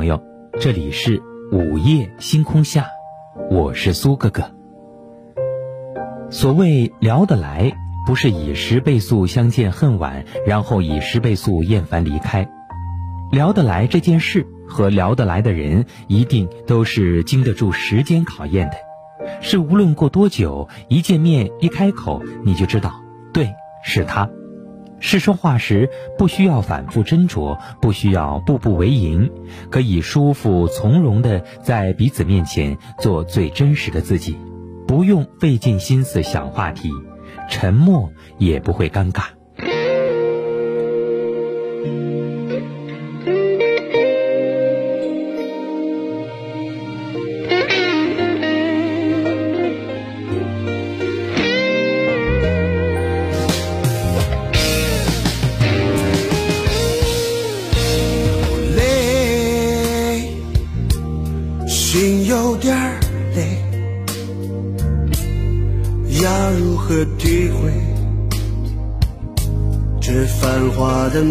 朋友，这里是午夜星空下，我是苏哥哥。所谓聊得来，不是以十倍速相见恨晚，然后以十倍速厌烦离开。聊得来这件事和聊得来的人，一定都是经得住时间考验的。是无论过多久，一见面一开口，你就知道，对，是他。是说话时不需要反复斟酌，不需要步步为营，可以舒服从容的在彼此面前做最真实的自己，不用费尽心思想话题，沉默也不会尴尬。的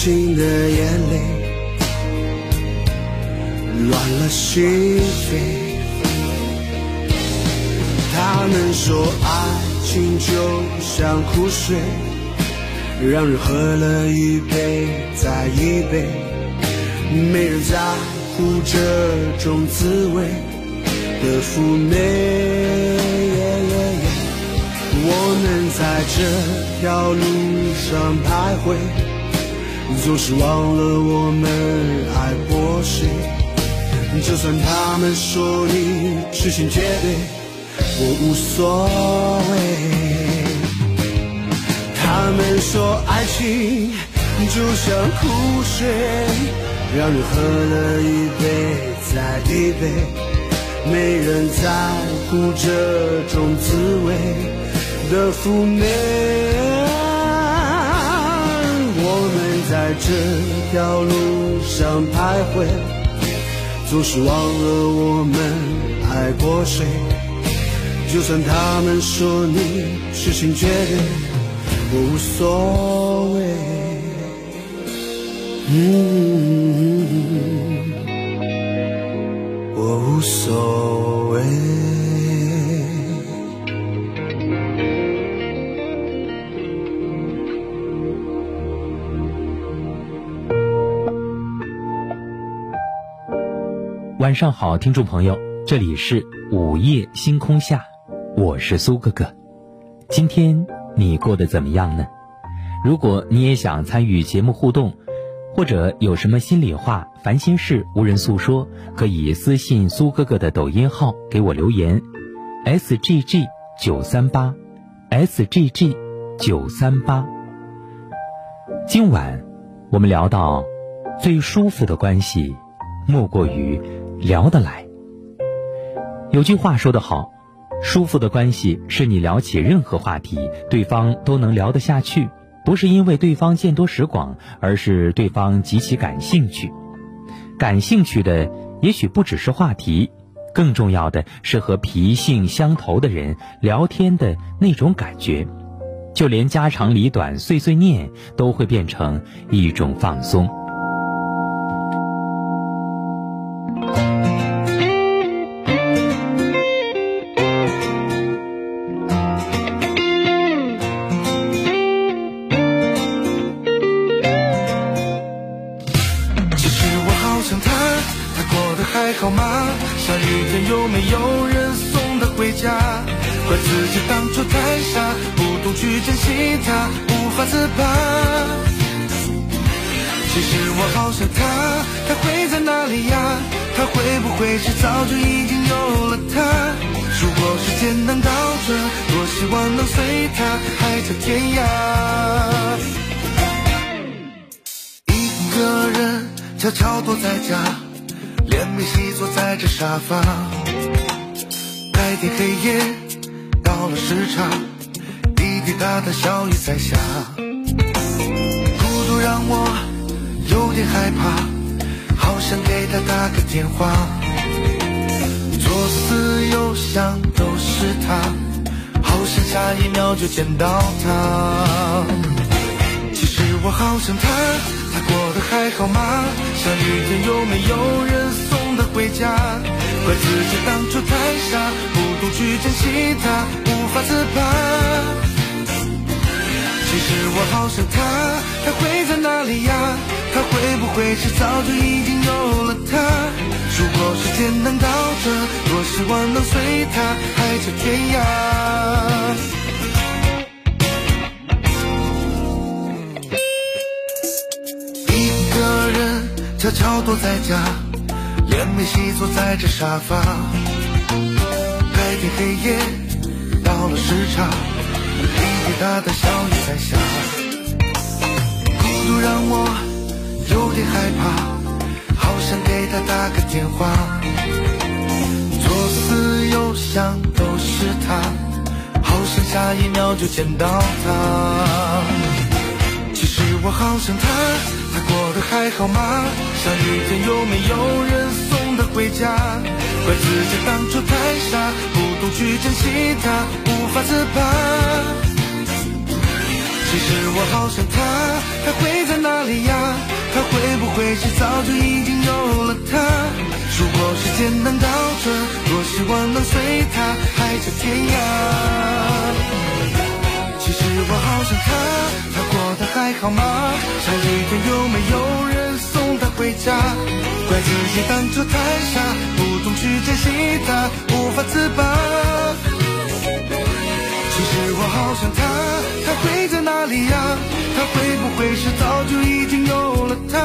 深情的眼泪乱了心扉。他们说爱情就像苦水，让人喝了一杯再一杯。没人在乎这种滋味的妩媚，我们在这条路上徘徊，总是忘了我们爱过谁。就算他们说你痴心绝对，我无所谓。他们说爱情就像苦水。让人喝了一杯再一杯，没人在乎这种滋味的妩媚。在这条路上徘徊，总是忘了我们爱过谁。就算他们说你痴心绝对，我无所谓。嗯，我无所谓。晚上好，听众朋友，这里是午夜星空下，我是苏哥哥。今天你过得怎么样呢？如果你也想参与节目互动，或者有什么心里话、烦心事无人诉说，可以私信苏哥哥的抖音号给我留言，s g g 九三八，s g g 九三八。今晚我们聊到最舒服的关系，莫过于聊得来。有句话说得好，舒服的关系是你聊起任何话题，对方都能聊得下去。不是因为对方见多识广，而是对方极其感兴趣。感兴趣的也许不只是话题，更重要的是和脾性相投的人聊天的那种感觉。就连家长里短、碎碎念，都会变成一种放松。他无法自拔。其实我好想他，他会在哪里呀？他会不会是早就已经有了她？如果时间能倒转，多希望能随他海角天涯。一个人悄悄躲在家，连眉细坐在这沙发，白天黑夜到了时差。滴答的小雨在下，孤独让我有点害怕，好想给他打个电话。左思右想都是他，好想下一秒就见到他。其实我好想他，他过得还好吗？下雨天有没有人送他回家？怪自己当初太傻，不懂去珍惜他，无法自拔。其实我好想他，他会在哪里呀？他会不会是早就已经有了他？如果时间能倒转，多希望能随他海角天涯。一个人悄悄躲在家，连没洗，坐在这沙发。白天黑夜，到了时差，滴滴答答，小雨在下。孤独让我有点害怕，好想给他打个电话。左思右想都是他，好想下一秒就见到他。其实我好想他。他过得还好吗？下雨天有没有人送他回家？怪自己当初太傻，不懂去珍惜他，无法自拔。其实我好想他，他会在哪里呀？他会不会是早就已经有了她？如果时间能倒转，多希望能随他海角天涯。其实我好想他，他过得还好吗？下雨天有没有人送他回家？怪自己当初太傻，不懂去珍惜他，无法自拔。我好想他，他会在哪里呀？他会不会是早就已经有了她？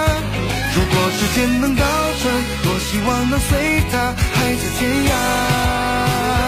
如果时间能倒转，多希望能随他海角天涯。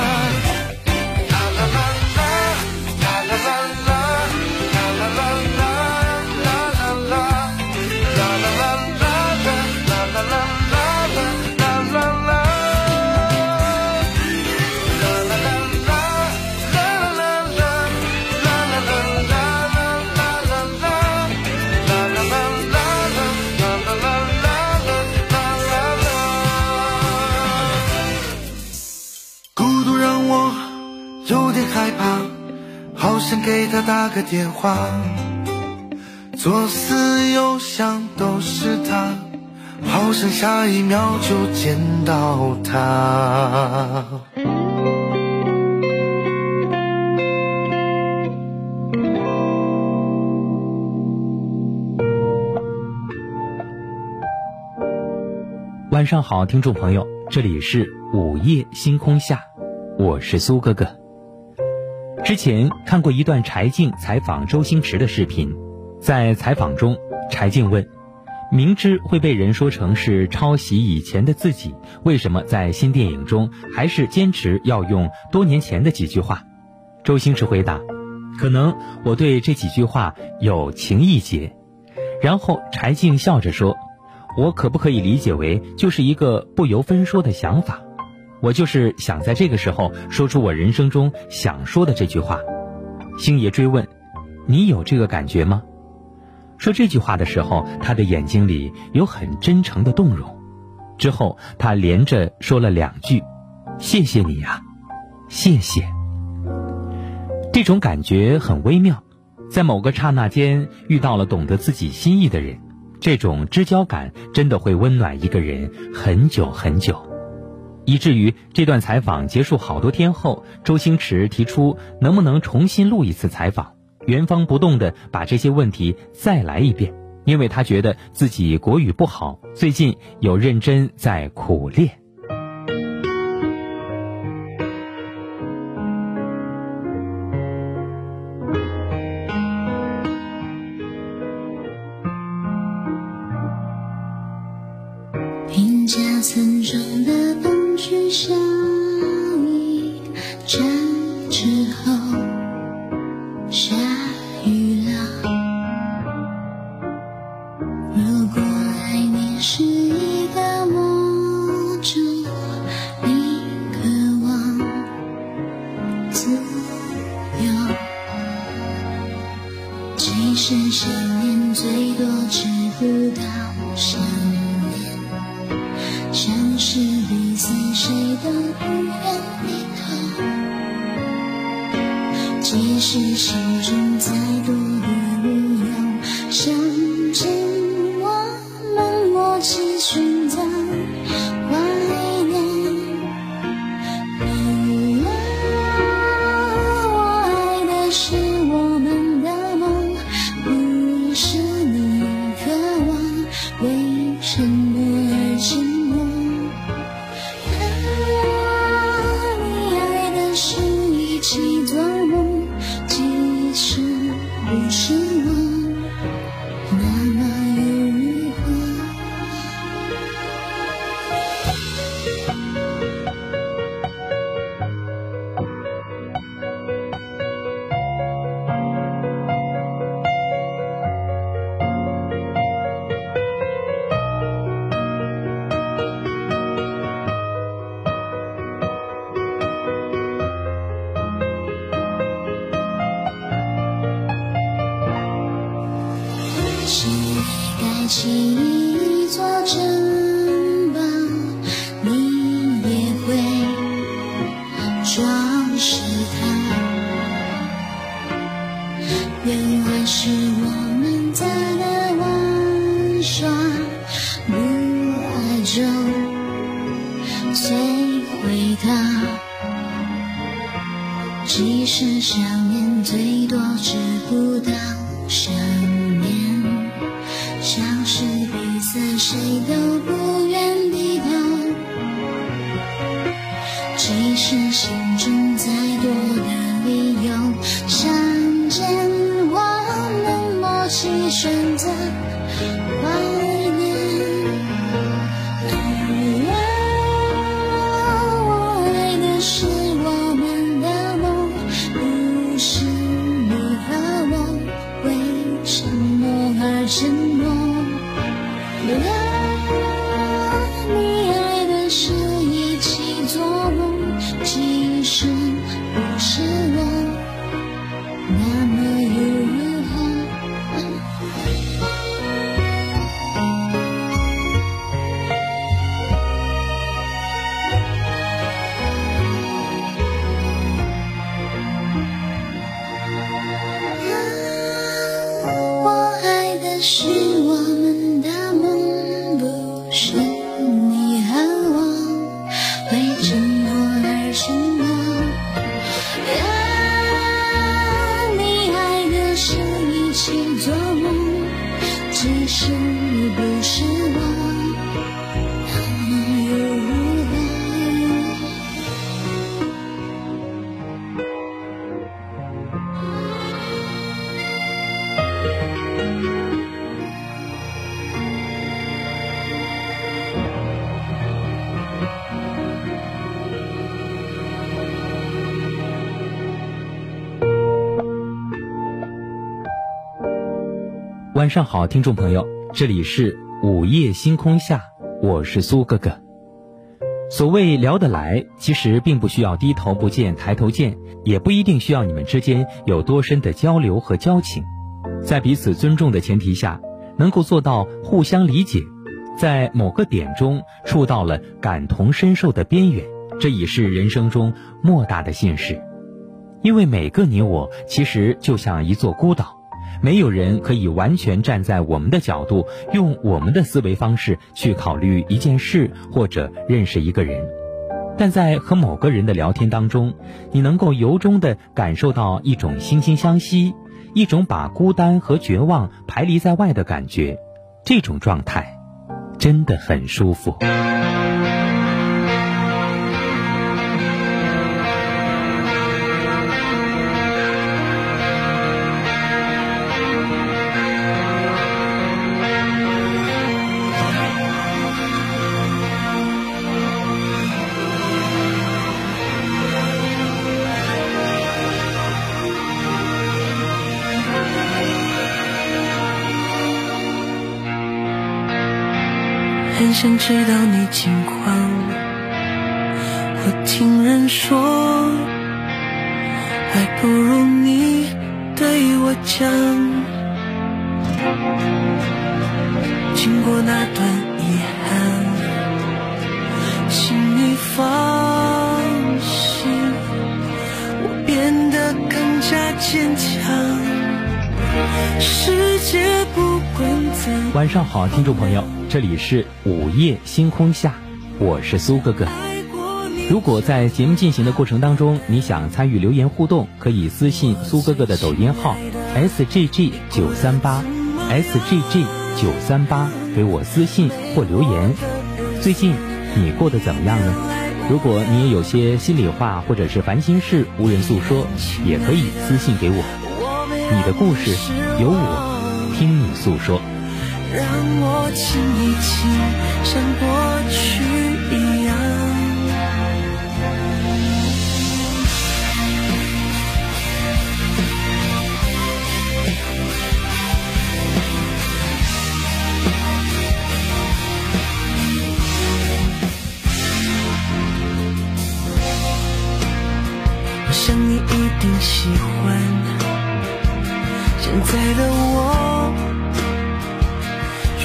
有点害怕，好想给他打个电话，左思右想都是他，好想下一秒就见到他。晚上好，听众朋友，这里是午夜星空下，我是苏哥哥。之前看过一段柴静采访周星驰的视频，在采访中，柴静问：“明知会被人说成是抄袭以前的自己，为什么在新电影中还是坚持要用多年前的几句话？”周星驰回答：“可能我对这几句话有情意结。”然后柴静笑着说：“我可不可以理解为就是一个不由分说的想法？”我就是想在这个时候说出我人生中想说的这句话。星爷追问：“你有这个感觉吗？”说这句话的时候，他的眼睛里有很真诚的动容。之后，他连着说了两句：“谢谢你呀，谢谢。”这种感觉很微妙，在某个刹那间遇到了懂得自己心意的人，这种知交感真的会温暖一个人很久很久。以至于这段采访结束好多天后，周星驰提出能不能重新录一次采访，原封不动的把这些问题再来一遍，因为他觉得自己国语不好，最近有认真在苦练。即不是晚上好，听众朋友，这里是午夜星空下，我是苏哥哥。所谓聊得来，其实并不需要低头不见抬头见，也不一定需要你们之间有多深的交流和交情，在彼此尊重的前提下，能够做到互相理解，在某个点中触到了感同身受的边缘，这已是人生中莫大的幸事。因为每个你我，其实就像一座孤岛。没有人可以完全站在我们的角度，用我们的思维方式去考虑一件事或者认识一个人，但在和某个人的聊天当中，你能够由衷的感受到一种惺惺相惜，一种把孤单和绝望排离在外的感觉，这种状态，真的很舒服。想知道你近况，我听人说，还不如你对我讲。经过那段遗憾，请你放心，我变得更加坚强。世界不管怎，晚上好，听众朋友。这里是午夜星空下，我是苏哥哥。如果在节目进行的过程当中，你想参与留言互动，可以私信苏哥哥的抖音号 s g g 九三八 s g g 九三八给我私信或留言。最近你过得怎么样呢？如果你也有些心里话或者是烦心事无人诉说，也可以私信给我。你的故事有我听你诉说。让我亲一亲，像过去一样。我想你一定喜欢现在的我。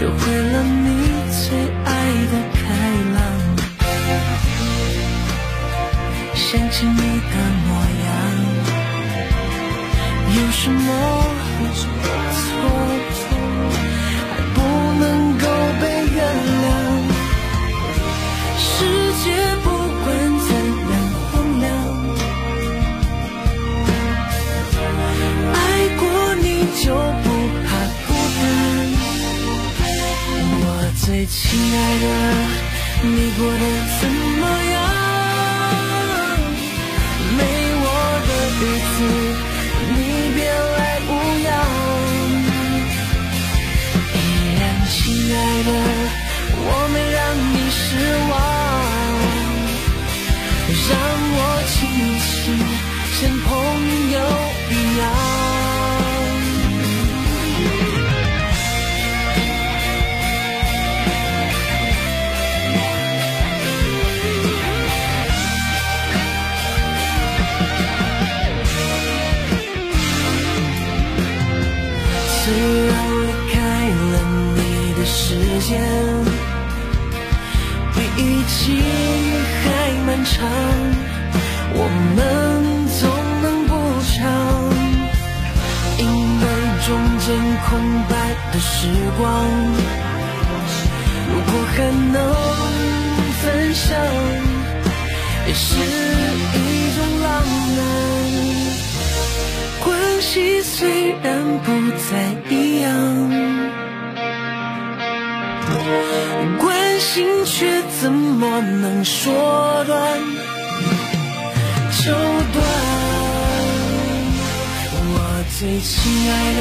学会了你最爱的开朗，想起你的模样，有什么错？亲爱的，你过得怎么空白的时光，如果还能分享，也是一种浪漫。关系虽然不再一样。关心却怎么能说断就断？我最亲爱的，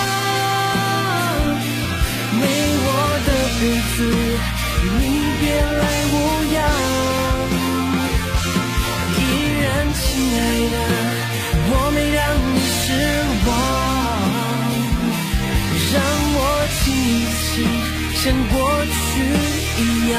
没我的日子，你别来无恙。依然，亲爱的，我没让你失望，让我亲一亲，像过去一样。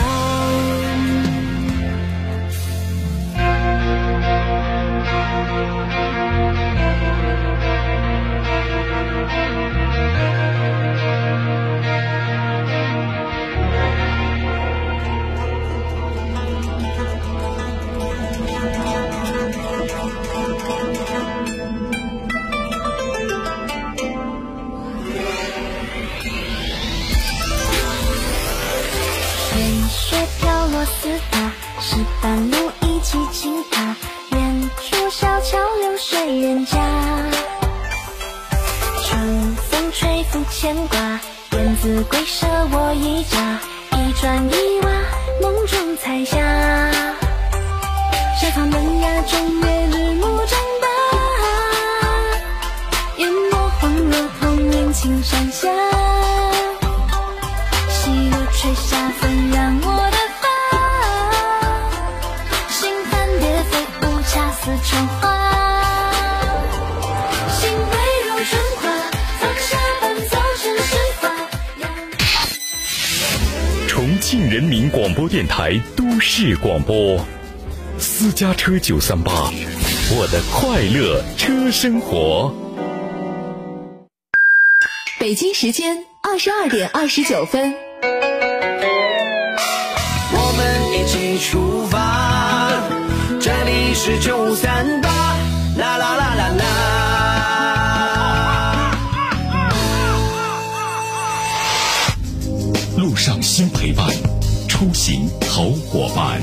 跳螺丝塔是半路一起轻踏？远处小桥流水人家，春风吹拂牵挂，似春花。心春花，放下。重庆人民广播电台都市广播，私家车九三八，我的快乐车生活。北京时间二十二点二十九分。我们一起出发，是九三八，啦啦啦啦啦。路上新陪伴，出行好伙伴。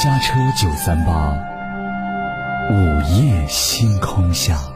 家车九三八，午夜星空下。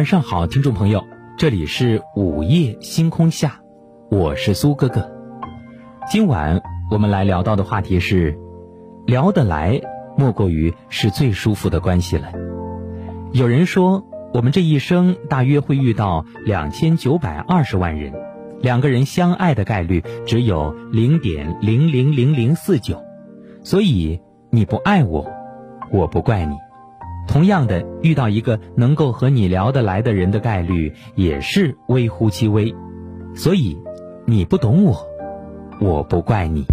晚上好，听众朋友，这里是午夜星空下，我是苏哥哥。今晚我们来聊到的话题是，聊得来，莫过于是最舒服的关系了。有人说，我们这一生大约会遇到两千九百二十万人，两个人相爱的概率只有零点零零零零四九，所以你不爱我，我不怪你。同样的，遇到一个能够和你聊得来的人的概率也是微乎其微，所以你不懂我，我不怪你。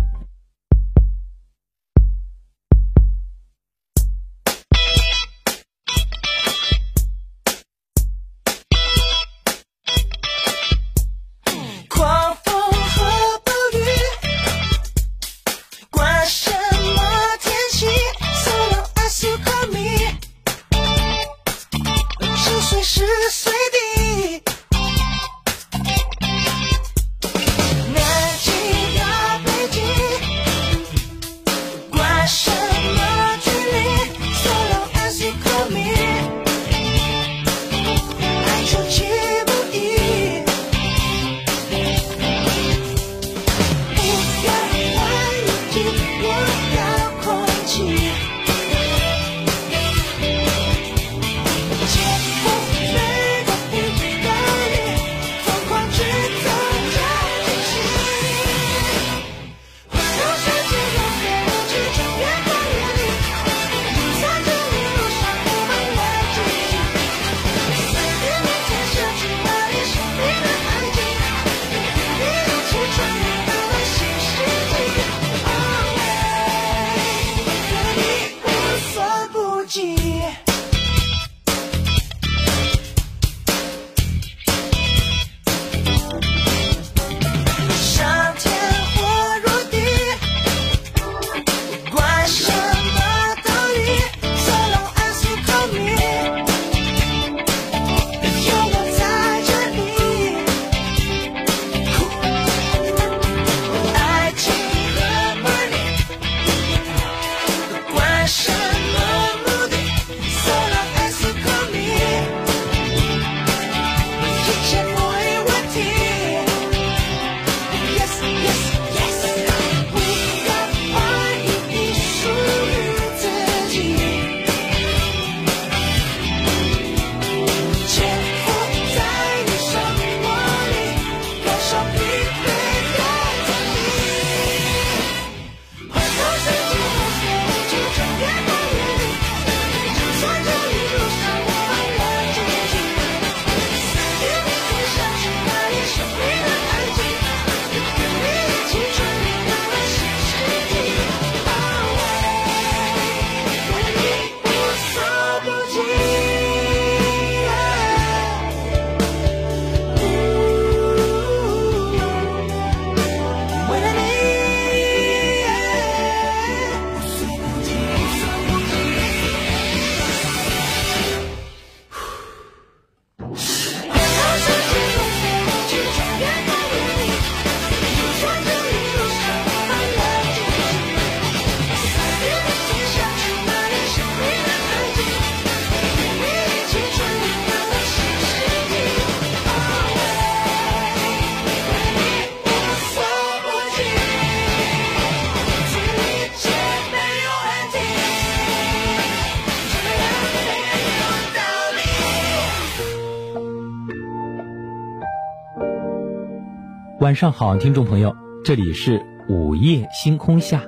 晚上好，听众朋友，这里是午夜星空下，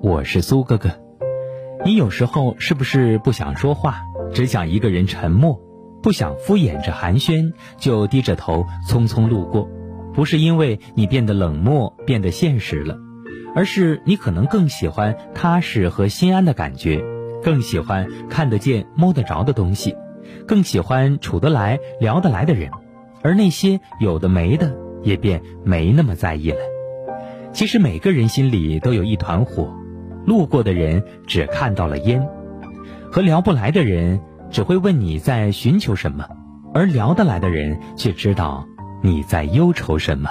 我是苏哥哥。你有时候是不是不想说话，只想一个人沉默，不想敷衍着寒暄，就低着头匆匆路过？不是因为你变得冷漠，变得现实了，而是你可能更喜欢踏实和心安的感觉，更喜欢看得见、摸得着的东西，更喜欢处得来、聊得来的人，而那些有的没的。也便没那么在意了。其实每个人心里都有一团火，路过的人只看到了烟，和聊不来的人只会问你在寻求什么，而聊得来的人却知道你在忧愁什么。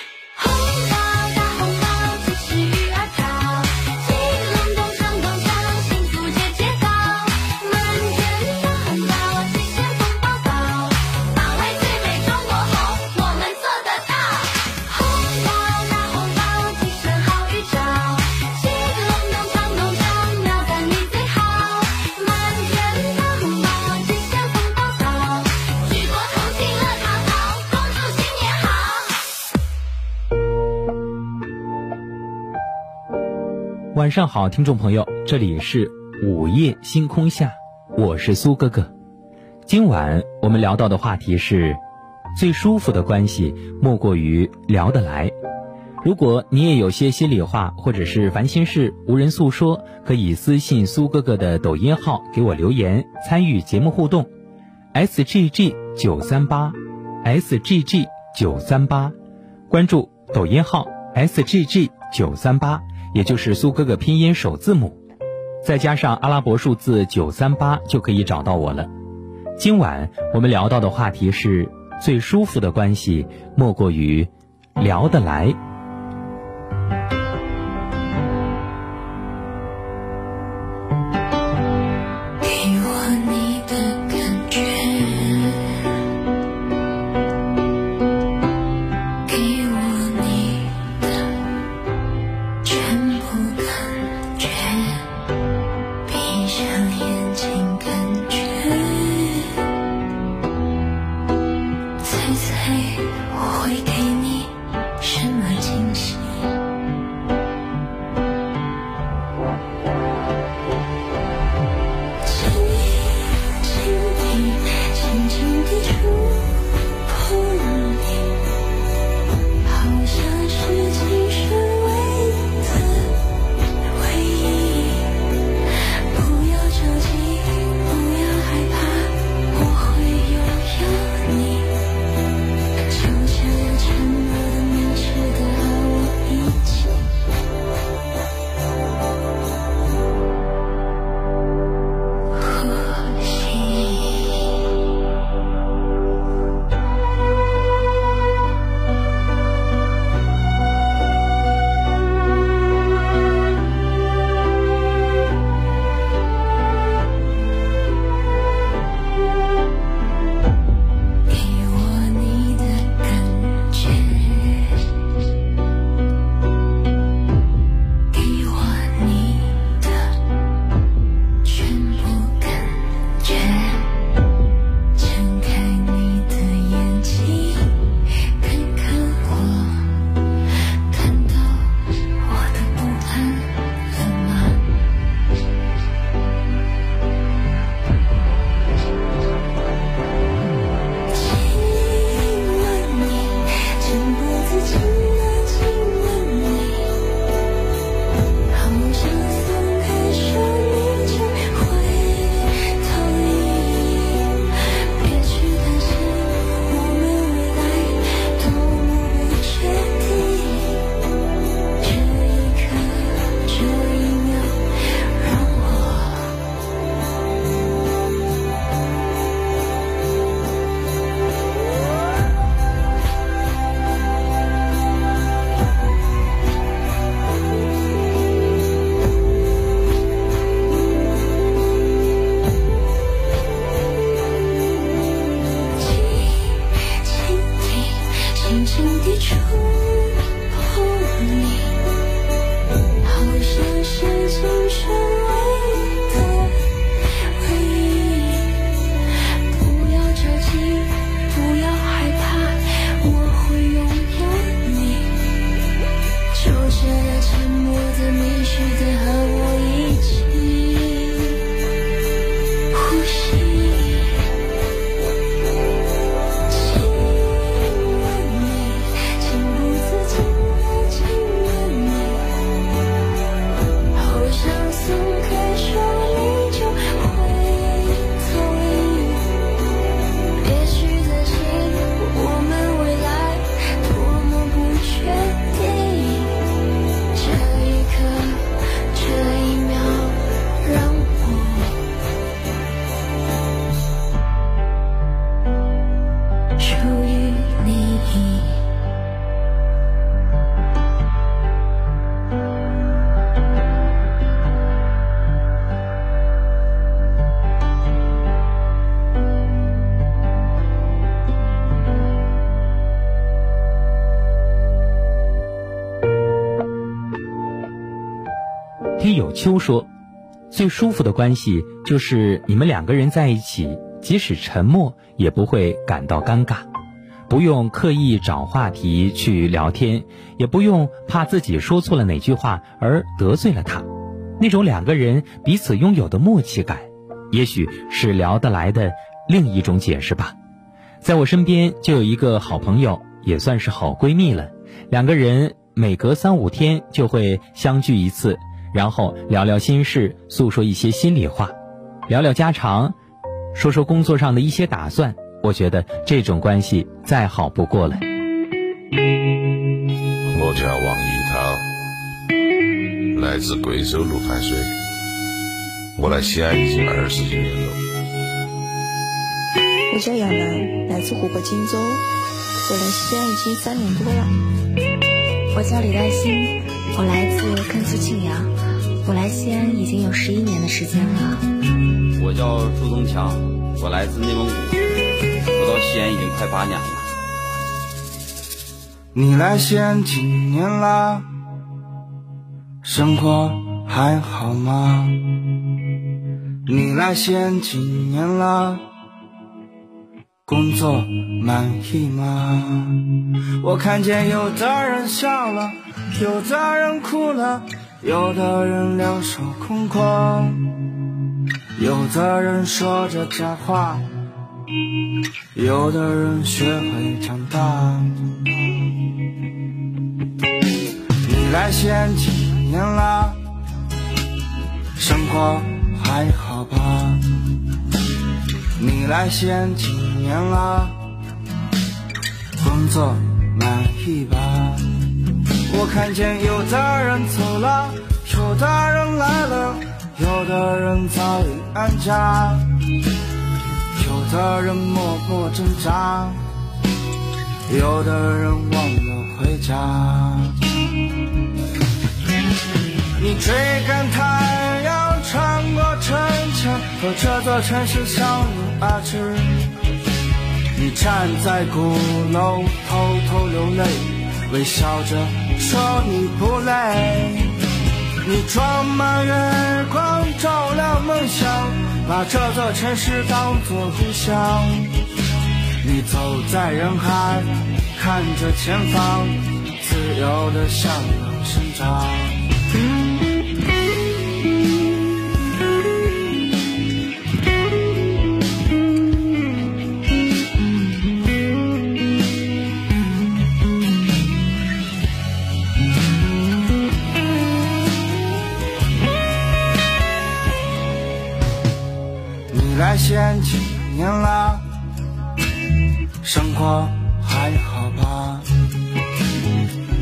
晚上好，听众朋友，这里是午夜星空下，我是苏哥哥。今晚我们聊到的话题是，最舒服的关系莫过于聊得来。如果你也有些心里话或者是烦心事无人诉说，可以私信苏哥哥的抖音号给我留言，参与节目互动。S G G 九三八，S G G 九三八，关注抖音号 S G G 九三八。也就是苏哥哥拼音首字母，再加上阿拉伯数字九三八，就可以找到我了。今晚我们聊到的话题是最舒服的关系，莫过于聊得来。秋说，最舒服的关系就是你们两个人在一起，即使沉默也不会感到尴尬，不用刻意找话题去聊天，也不用怕自己说错了哪句话而得罪了他。那种两个人彼此拥有的默契感，也许是聊得来的另一种解释吧。在我身边就有一个好朋友，也算是好闺蜜了。两个人每隔三五天就会相聚一次，然后聊聊心事，诉说一些心里话，聊聊家常，说说工作上的一些打算。我觉得这种关系再好不过了。我叫王一涛，来自贵州六盘水，我来西安已经二十几年了。我叫杨楠，来自湖北荆州，我来西安已经三年多了。我叫李黛欣，我来自甘肃庆阳，我来西安已经有十一年的时间了。我叫朱宗强，我来自内蒙古，我到西安已经快八年了。你来西安几年啦？生活还好吗？你来西安几年啦？工作满意吗？我看见有的人笑了，有的人哭了，有的人两手空空，有的人说着假话，有的人学会长大。你来西安几年了？生活还好吧？你来西安几年了？工作满意吧？我看见有的人走了，有的人来了，有的人早已安家，有的人默默挣扎，有的人忘了回家。你追赶太过城墙，和这座城市相拥而至。你站在鼓楼，偷偷流泪，微笑着说你不累。你装满月光，照亮梦想，把这座城市当作故乡。你走在人海，看着前方，自由的向阳生长。来西安几年了？生活还好吧？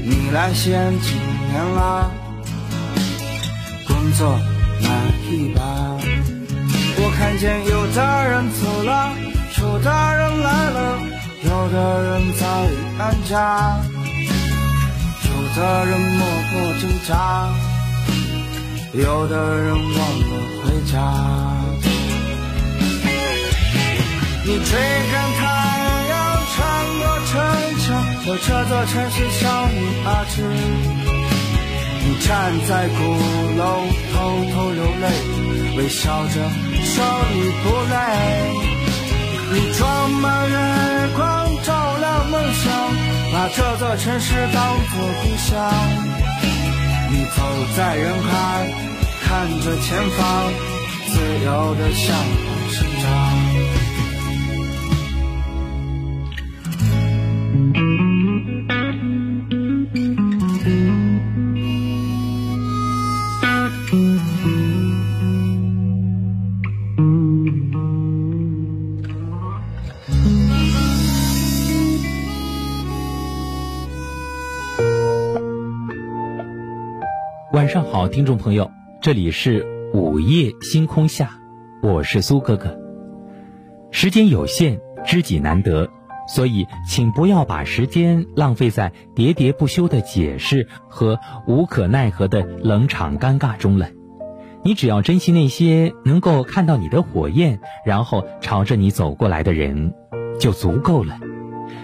你来西安几年了？工作满意吧？我看见有的人走了，有的人来了，有的人早已安家，有的人默默挣扎，有的人忘了回家。追赶太阳，穿过城墙，和这座城市向你而至。你站在鼓楼，偷偷流泪，微笑着说你不累。你装满月光，照亮梦想，把这座城市当作故乡。你走在人海，看着前方，自由的向听众朋友，这里是午夜星空下，我是苏哥哥。时间有限，知己难得，所以请不要把时间浪费在喋喋不休的解释和无可奈何的冷场尴尬中了。你只要珍惜那些能够看到你的火焰，然后朝着你走过来的人，就足够了。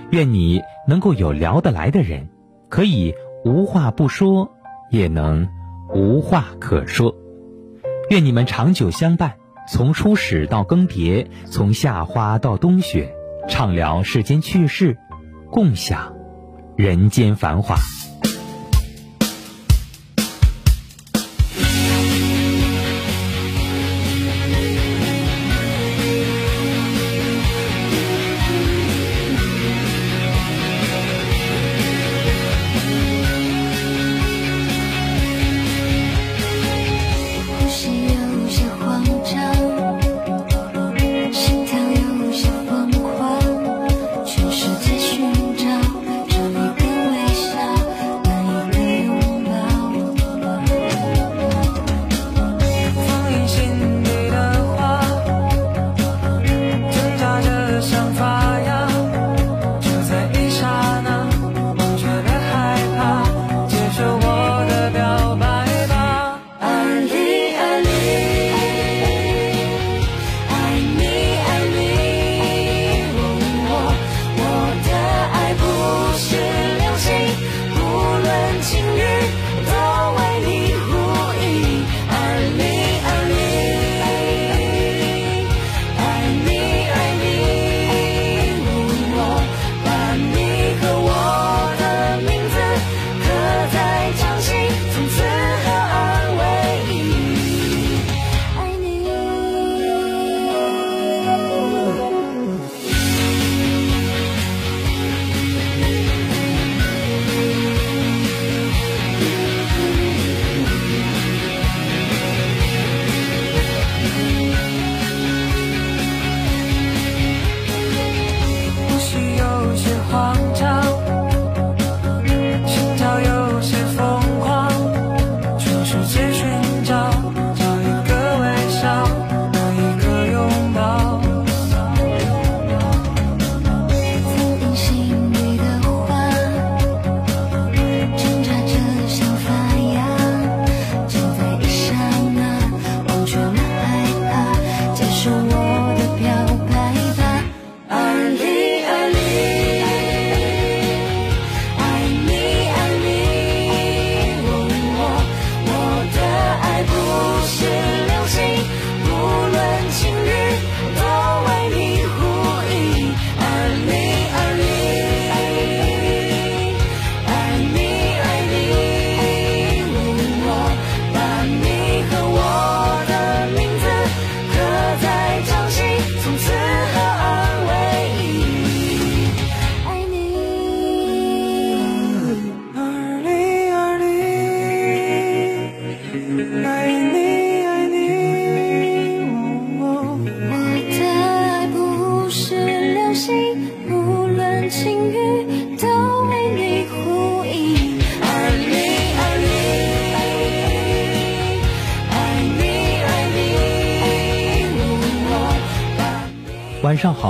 愿你能够有聊得来的人，可以无话不说，也能无话可说。愿你们长久相伴，从初始到更迭，从夏花到冬雪，畅聊世间趣事，共享人间繁华。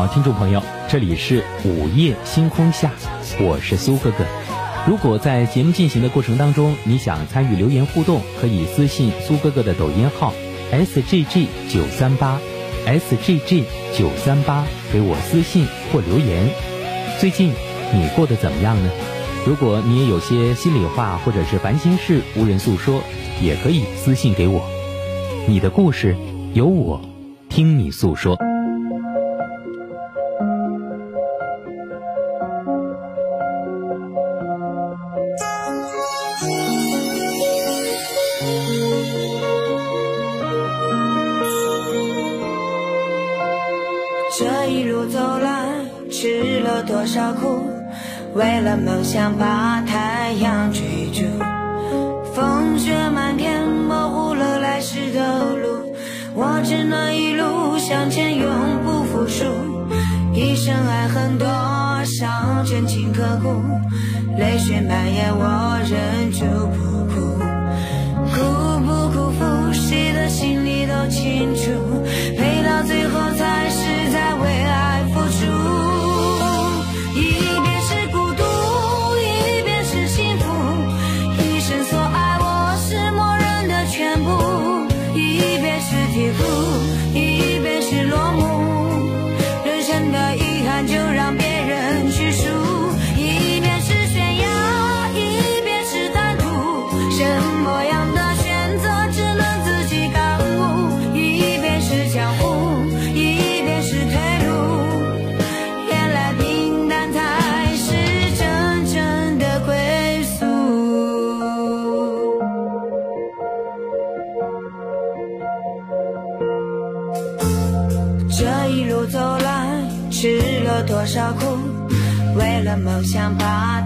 听众朋友，这里是午夜星空下，我是苏哥哥。如果在节目进行的过程当中，你想参与留言互动，可以私信苏哥哥的抖音号 sgg 九三八 sgg 九三八，给我私信或留言。最近你过得怎么样呢？如果你也有些心里话或者是烦心事无人诉说，也可以私信给我，你的故事有我听你诉说。想把。梦想把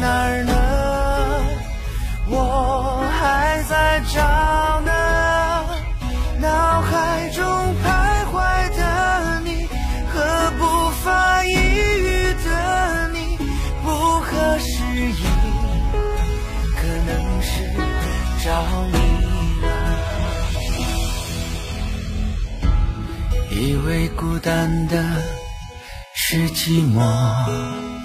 哪儿呢？我还在找呢。脑海中徘徊的你和不发一语的你，不合时宜，可能是着迷了，以为孤单的是寂寞。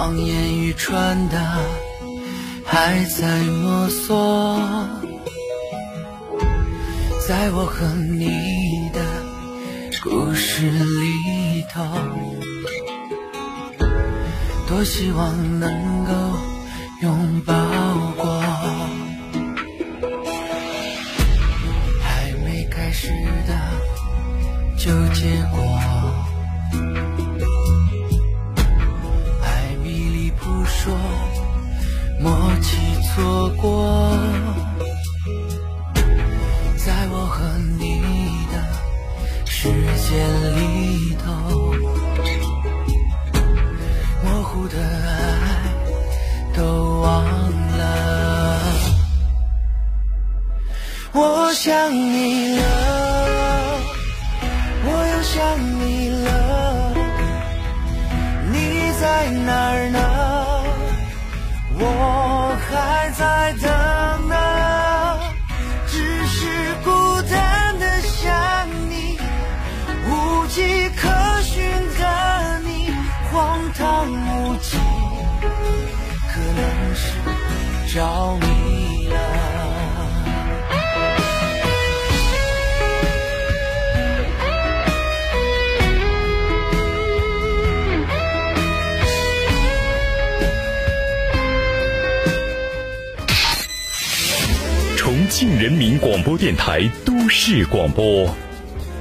望眼欲穿的还在摸索，在我和你的故事里头，多希望能够拥抱。说过，电台都市广播，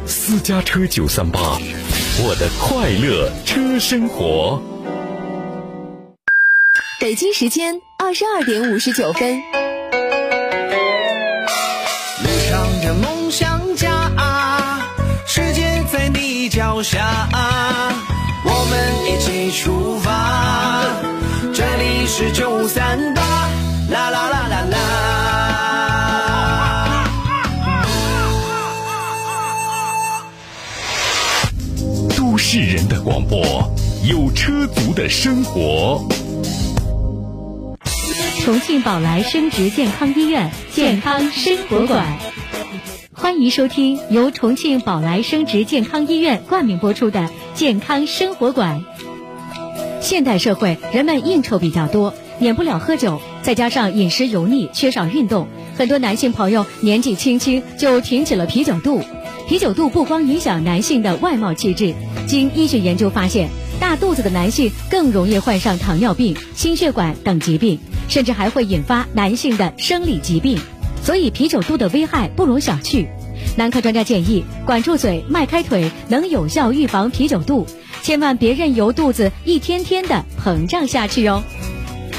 私家车九三八，我的快乐车生活。北京时间二十二点五十九分。路上的梦想家，世界在你脚下，我们一起出发。这里是九三八，啦啦啦啦啦。市人的广播，有车族的生活。重庆宝来生殖健康医院健康生活馆，欢迎收听由重庆宝来生殖健康医院冠名播出的《健康生活馆》。现代社会，人们应酬比较多，免不了喝酒，再加上饮食油腻、缺少运动，很多男性朋友年纪轻轻就挺起了啤酒肚。啤酒肚不光影响男性的外貌气质，经医学研究发现，大肚子的男性更容易患上糖尿病、心血管等疾病，甚至还会引发男性的生理疾病。所以，啤酒肚的危害不容小觑。男科专家建议，管住嘴、迈开腿能有效预防啤酒肚，千万别任由肚子一天天的膨胀下去哦。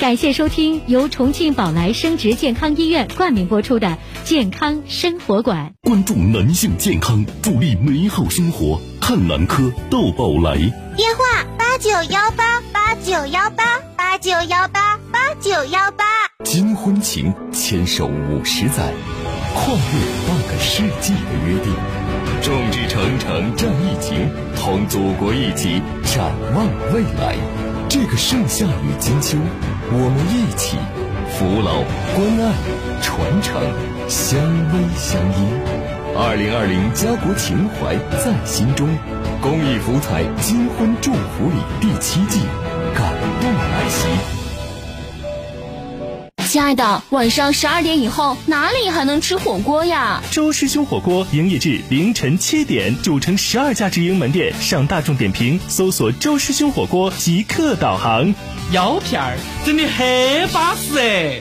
感谢收听由重庆宝来生殖健康医院冠名播出的《健康生活馆》。关注男性健康，助力美好生活，看男科到宝来。电话八九幺八八九幺八八九幺八八九幺八。金婚情，牵手五十载，跨越半个世纪的约定，众志成城战疫情，同祖国一起展望未来。这个盛夏与金秋，我们一起扶老关爱传承相偎相依。二零二零家国情怀在心中，公益福彩金婚祝福礼第七季，感动来袭。亲爱的，晚上十二点以后哪里还能吃火锅呀？周师兄火锅营业至凌晨七点，主城十二家直营门店，上大众点评搜索“周师兄火锅”即刻导航。腰片儿真的很巴适哎！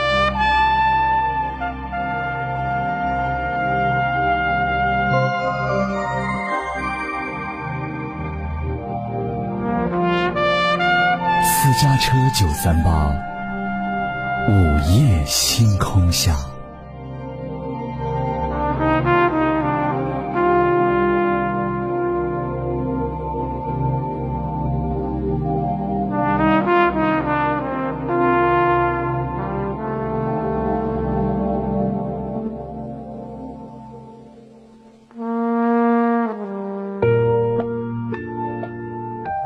九三八，午夜星空下。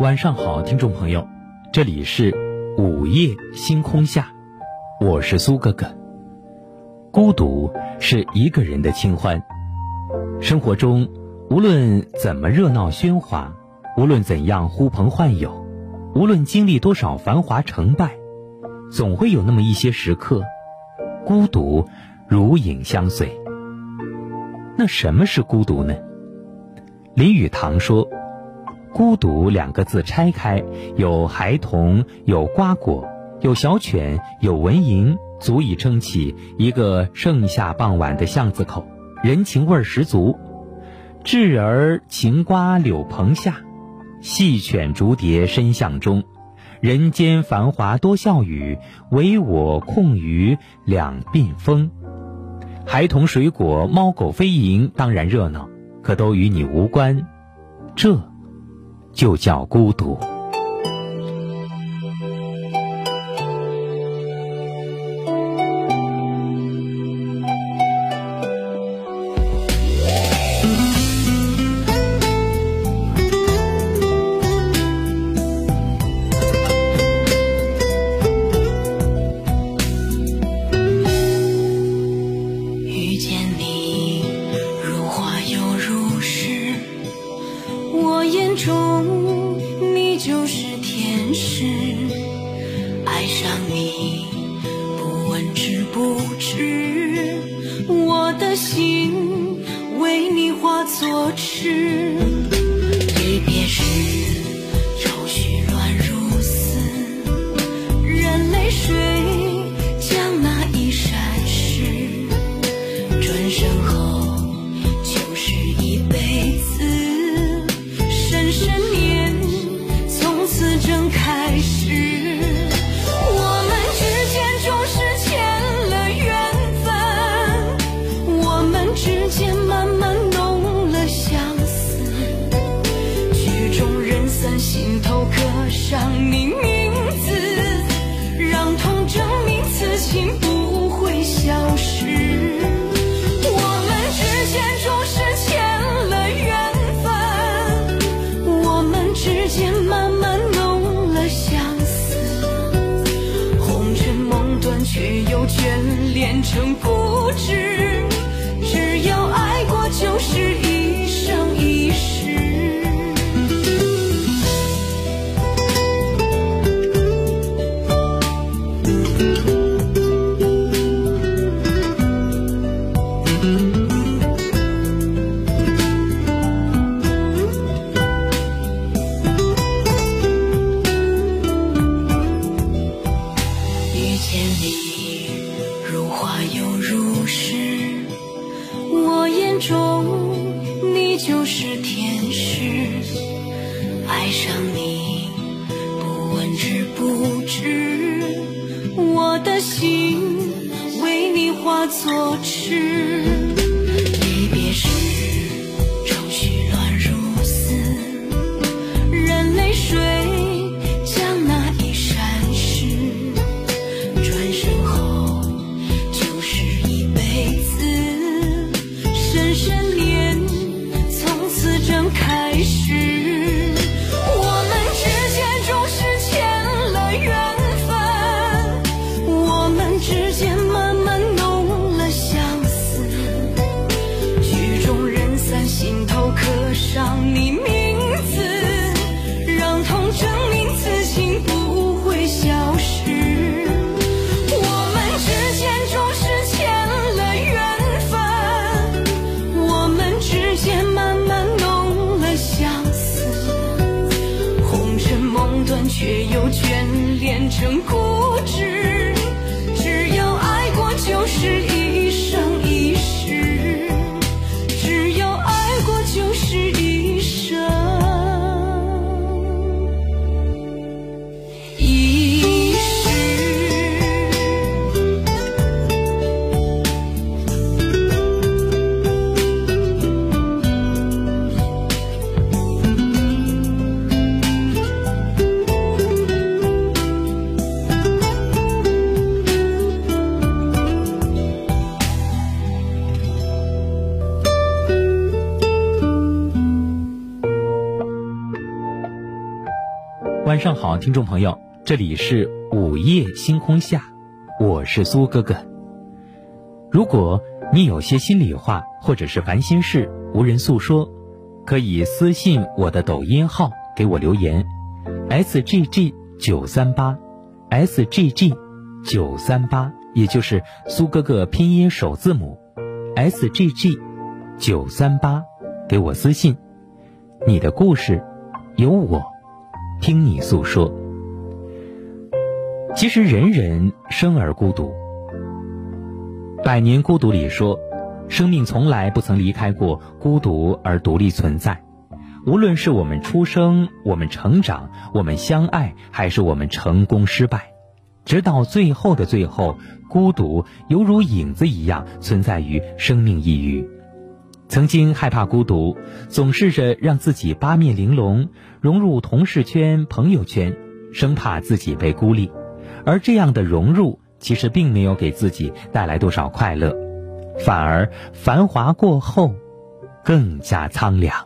晚上好，听众朋友，这里是午夜星空下，我是苏哥哥。孤独是一个人的清欢，生活中无论怎么热闹喧哗，无论怎样呼朋唤友，无论经历多少繁华成败，总会有那么一些时刻，孤独如影相随。那什么是孤独呢？林语堂说。孤独两个字拆开，有孩童，有瓜果，有小犬，有蚊蝇，足以撑起一个盛夏傍晚的巷子口，人情味十足。稚儿擎瓜柳棚下，细犬逐蝶深巷中。人间繁华多笑语，唯我空余两鬓风。孩童水果猫狗飞蝇当然热闹，可都与你无关。这。就叫孤独。听众朋友，这里是午夜星空下，我是苏哥哥。如果你有些心里话或者是烦心事无人诉说，可以私信我的抖音号给我留言，s g g 九三八，s g g 九三八，也就是苏哥哥拼音首字母，s g g 九三八，给我私信，你的故事有我听你诉说。其实人人生而孤独，《百年孤独》里说。生命从来不曾离开过孤独而独立存在，无论是我们出生、我们成长、我们相爱，还是我们成功失败，直到最后的最后，孤独犹如影子一样存在于生命一隅。曾经害怕孤独，总试着让自己八面玲珑，融入同事圈、朋友圈，生怕自己被孤立，而这样的融入其实并没有给自己带来多少快乐。反而繁华过后，更加苍凉。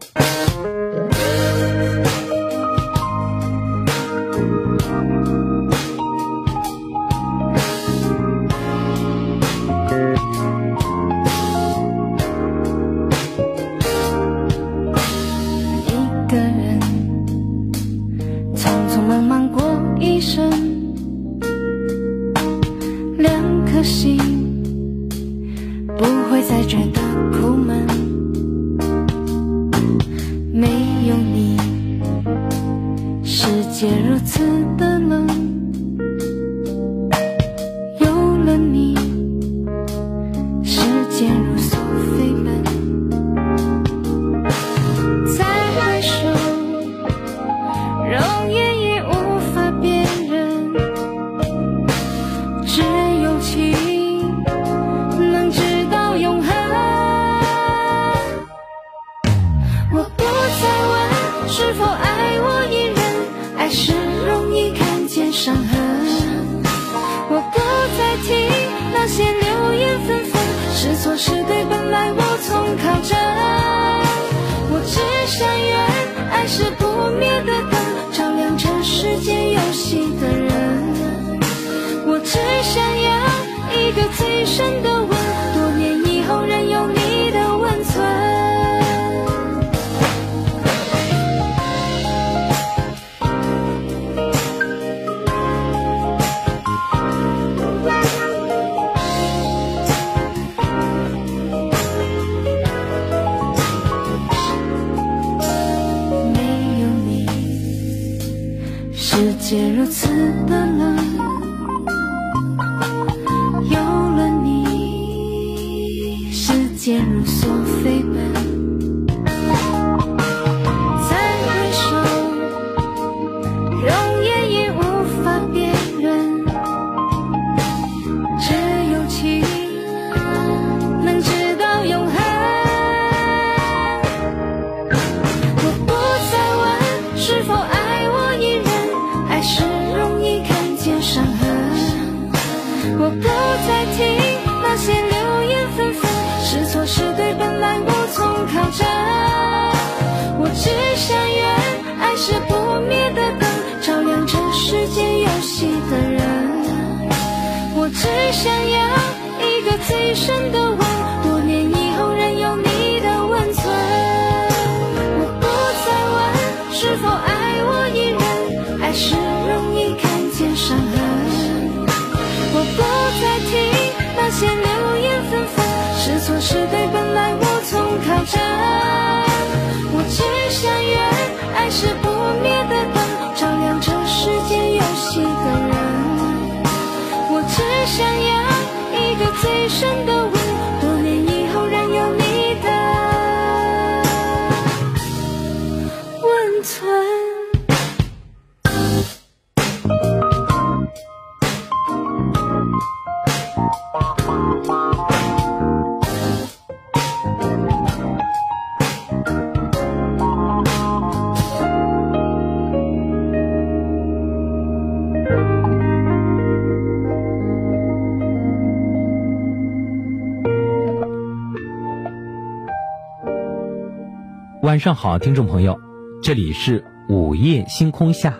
晚上好，听众朋友，这里是午夜星空下，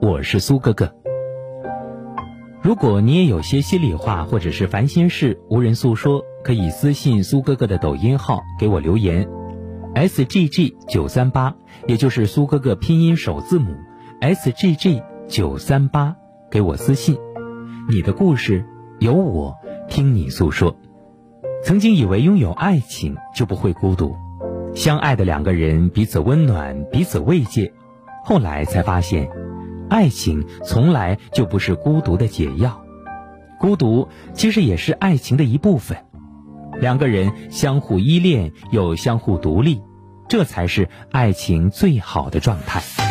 我是苏哥哥。如果你也有些心里话或者是烦心事无人诉说，可以私信苏哥哥的抖音号给我留言，s g g 九三八，也就是苏哥哥拼音首字母 s g g 九三八，给我私信。你的故事有我听你诉说。曾经以为拥有爱情就不会孤独，相爱的两个人彼此温暖，彼此慰藉。后来才发现，爱情从来就不是孤独的解药，孤独其实也是爱情的一部分。两个人相互依恋又相互独立，这才是爱情最好的状态。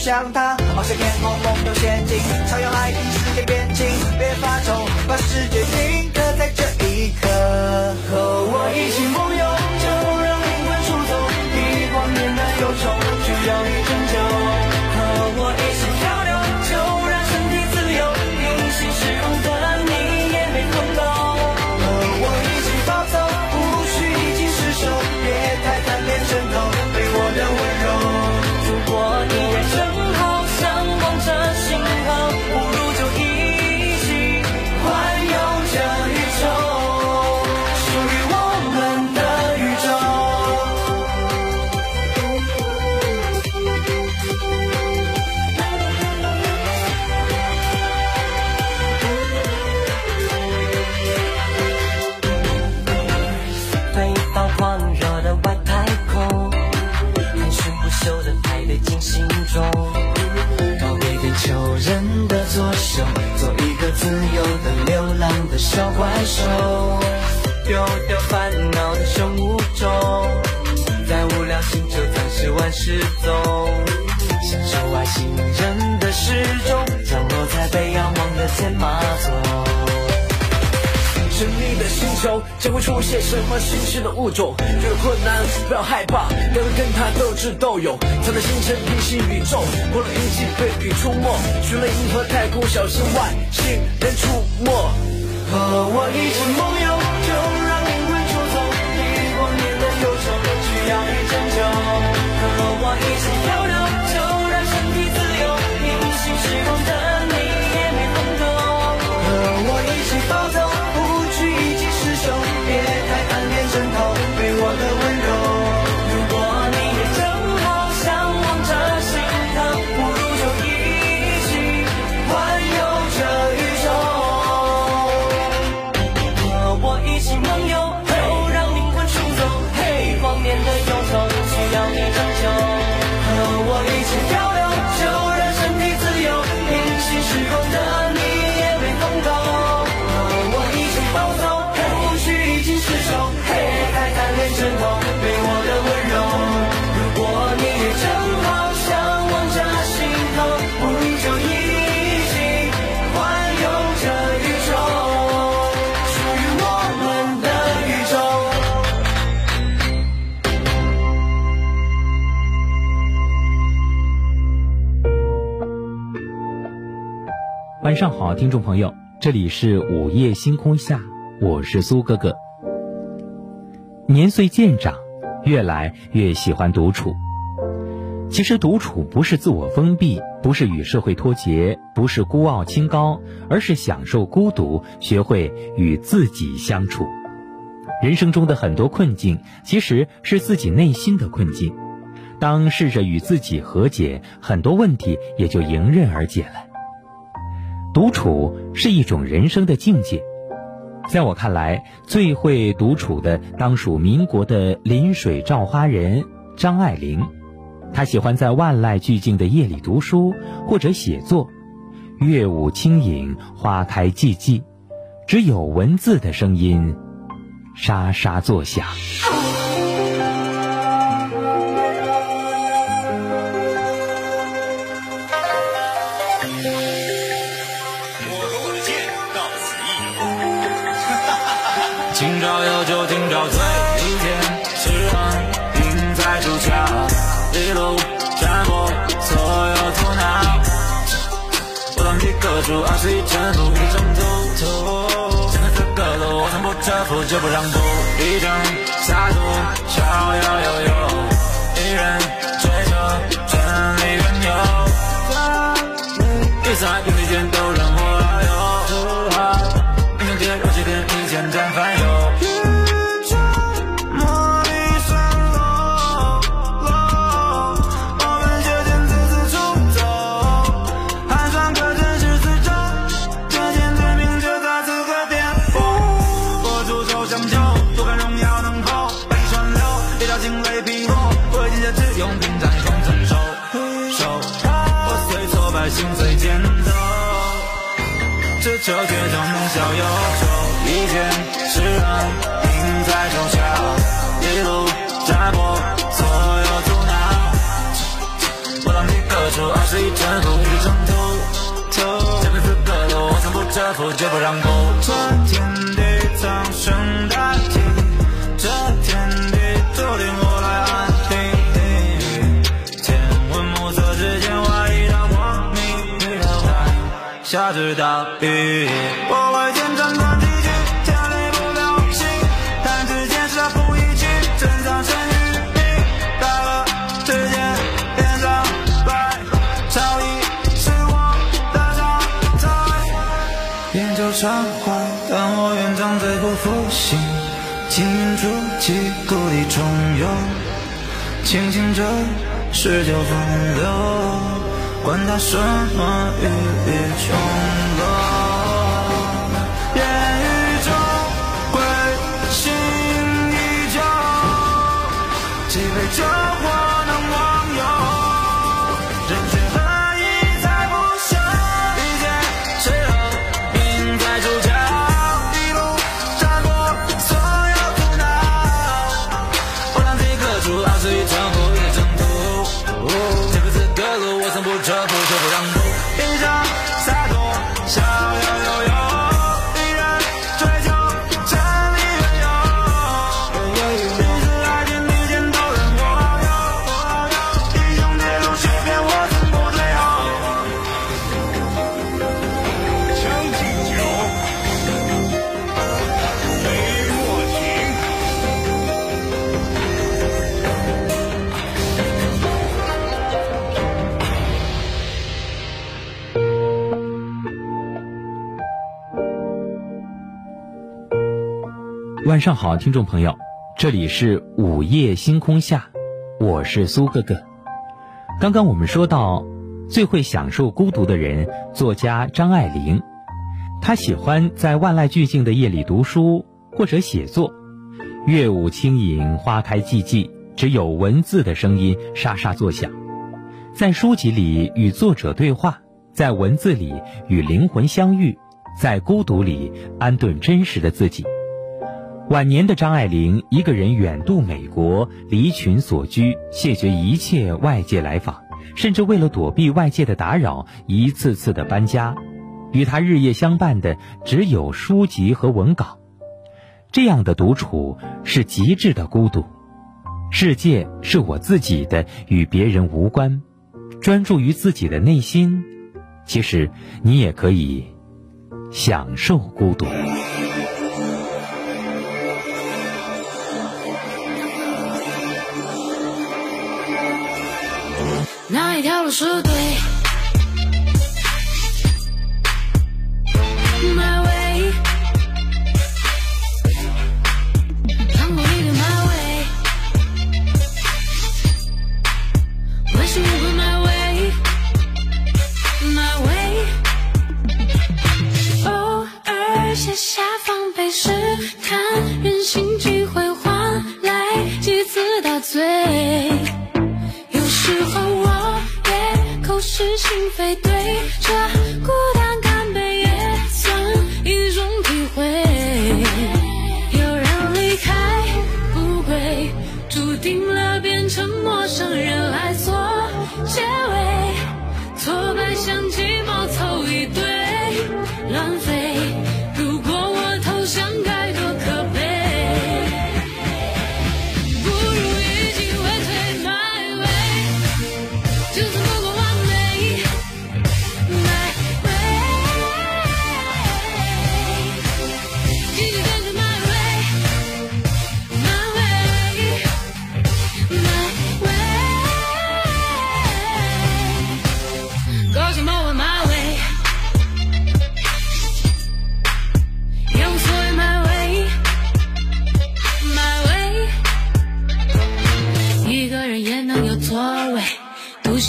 开，别去想它。翱翔天空，梦游仙境，超越海底世界边境，别发愁，把世界定手，丢掉烦恼的生物钟，在无聊星球暂时玩失踪，享受外星人的时钟，降落在被仰望的天马座。神秘的星球将会出现什么新奇的物种？遇到困难不要害怕，都会跟他斗智斗勇。他的星辰平行宇宙，波浪印记被雨出没，寻了银河太空，小心外星人出没。和我一起梦游，就让灵魂出走，亿光年的忧愁，需要你拯救。和我一起漂晚上好，听众朋友，这里是午夜星空下，我是苏哥哥。年岁渐长，越来越喜欢独处。其实独处不是自我封闭，不是与社会脱节，不是孤傲清高，而是享受孤独，学会与自己相处。人生中的很多困境，其实是自己内心的困境。当试着与自己和解，很多问题也就迎刃而解了。独处是一种人生的境界，在我看来，最会独处的当属民国的临水照花人张爱玲。她喜欢在万籁俱静的夜里读书或者写作，乐舞轻盈，花开寂寂，只有文字的声音沙沙作响。今朝有酒今朝醉，一天是人饮在酒家，一路斩破所有头脑。我当一个主，二十一征服一征途。现在这个路，我从不折服，绝不让步。一张洒脱，逍遥悠悠，一人追求真理缘由。比赛比每天都这球却总能逍遥愁，一见释然，赢在手下，一路斩破所有阻挠。我当你各处二十一征服，一征途。这辈子各路，我从不折服，绝不让步。这天地苍生大下至大雨，我为天斩断几句，天理不了心。弹指间是他谱一曲，珍藏生于你。大河之间，天上来，朝衣是我的常态。烟酒畅怀，但我愿长醉不复醒。青云触及故地重游，庆幸这是酒风流。管他什么欲与穷。晚上好，听众朋友，这里是午夜星空下，我是苏哥哥。刚刚我们说到，最会享受孤独的人，作家张爱玲，她喜欢在万籁俱静的夜里读书或者写作，乐舞轻盈，花开寂寂，只有文字的声音沙沙作响，在书籍里与作者对话，在文字里与灵魂相遇，在孤独里安顿真实的自己。晚年的张爱玲一个人远渡美国，离群所居，谢绝一切外界来访，甚至为了躲避外界的打扰，一次次的搬家。与他日夜相伴的只有书籍和文稿。这样的独处是极致的孤独，世界是我自己的，与别人无关。专注于自己的内心，其实你也可以享受孤独。哪一条路是对？My way，趟过一个 My way，为什么不 My way？My way，偶尔卸下防备，试探人心机会换来几次大醉。有时候是心非对着孤单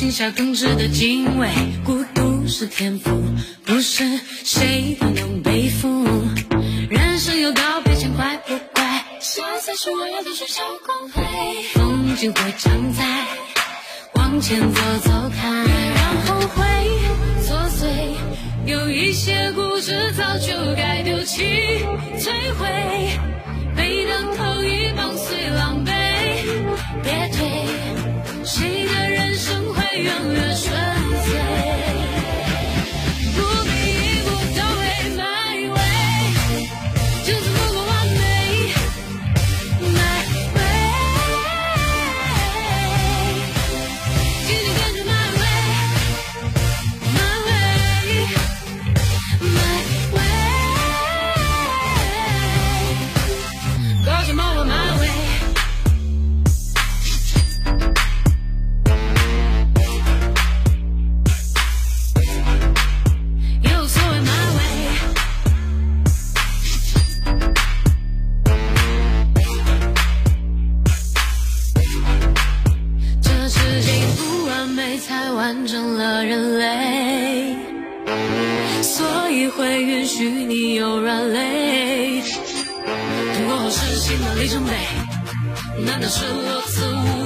心下更值得敬畏孤独是天赋不是谁都能背负。人生有告别见怪不怪下洒是我要的选项光辉风景会常在往前走走看。别让后悔作祟有一些固执早就该丢弃摧毁。被当头一棒碎越远越深变成了人类，所以会允许你有软肋。痛过后是新的里程碑，难道是落此无。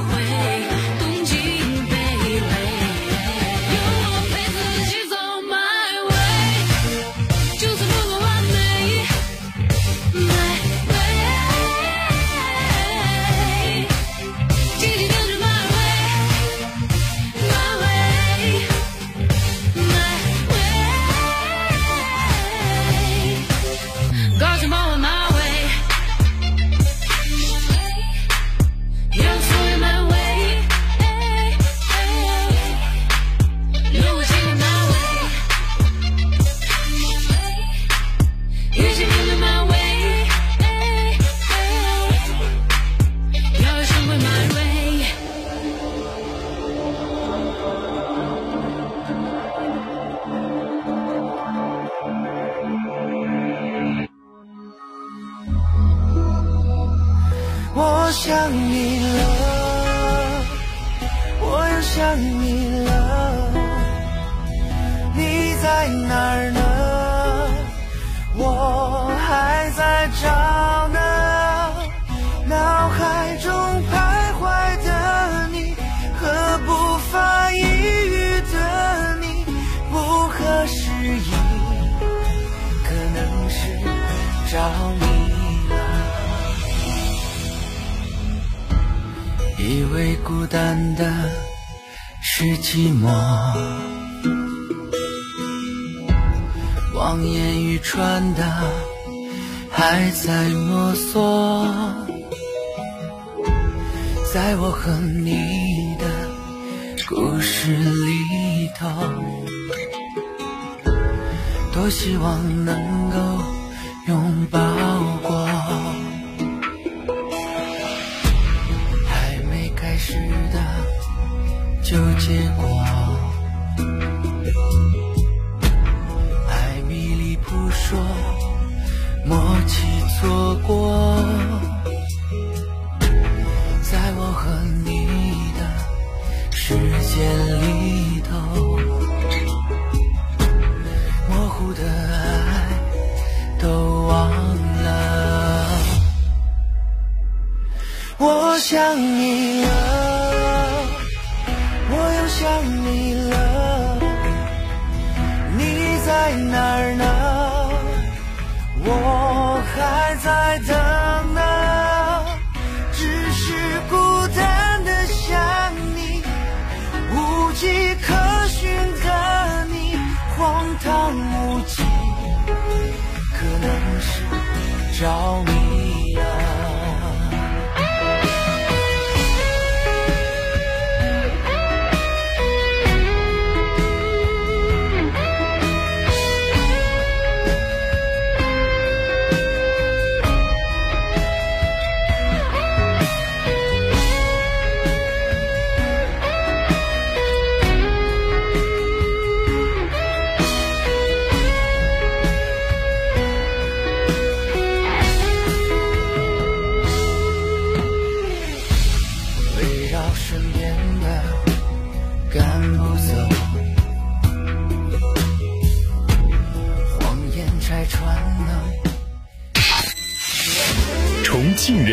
能是着迷。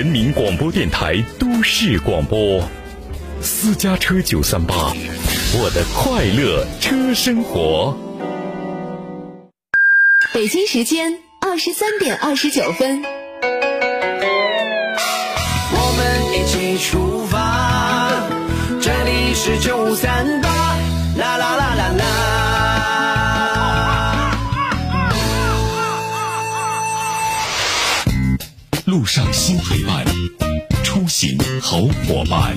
人民广播电台都市广播，私家车九三八，我的快乐车生活。北京时间二十三点二十九分。我们一起出路上新陪伴，出行好伙伴。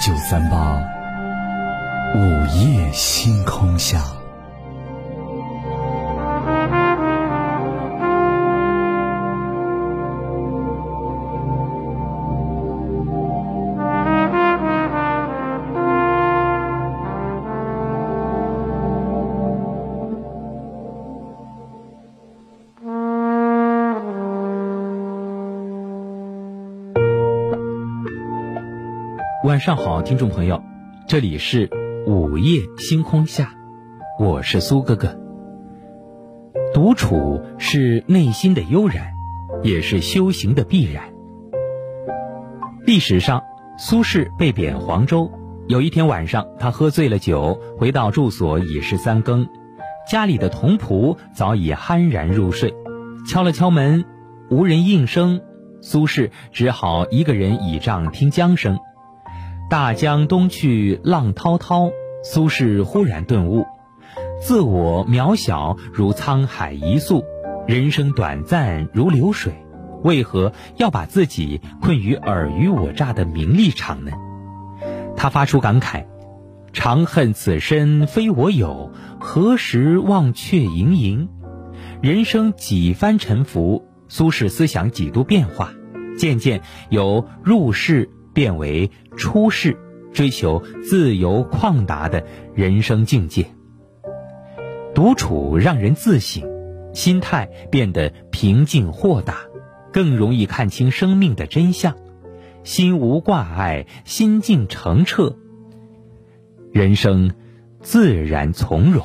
九三八，午夜星空下。晚上好，听众朋友，这里是午夜星空下，我是苏哥哥。独处是内心的悠然，也是修行的必然。历史上，苏轼被贬黄州，有一天晚上，他喝醉了酒，回到住所已是三更，家里的童仆早已酣然入睡，敲了敲门，无人应声，苏轼只好一个人倚杖听江声。大江东去，浪滔滔。苏轼忽然顿悟：自我渺小如沧海一粟，人生短暂如流水，为何要把自己困于尔虞我诈的名利场呢？他发出感慨：“长恨此身非我有，何时忘却营营？”人生几番沉浮，苏轼思想几度变化，渐渐由入世变为出世，追求自由旷达的人生境界。独处让人自省，心态变得平静豁达，更容易看清生命的真相，心无挂碍，心境澄澈，人生自然从容。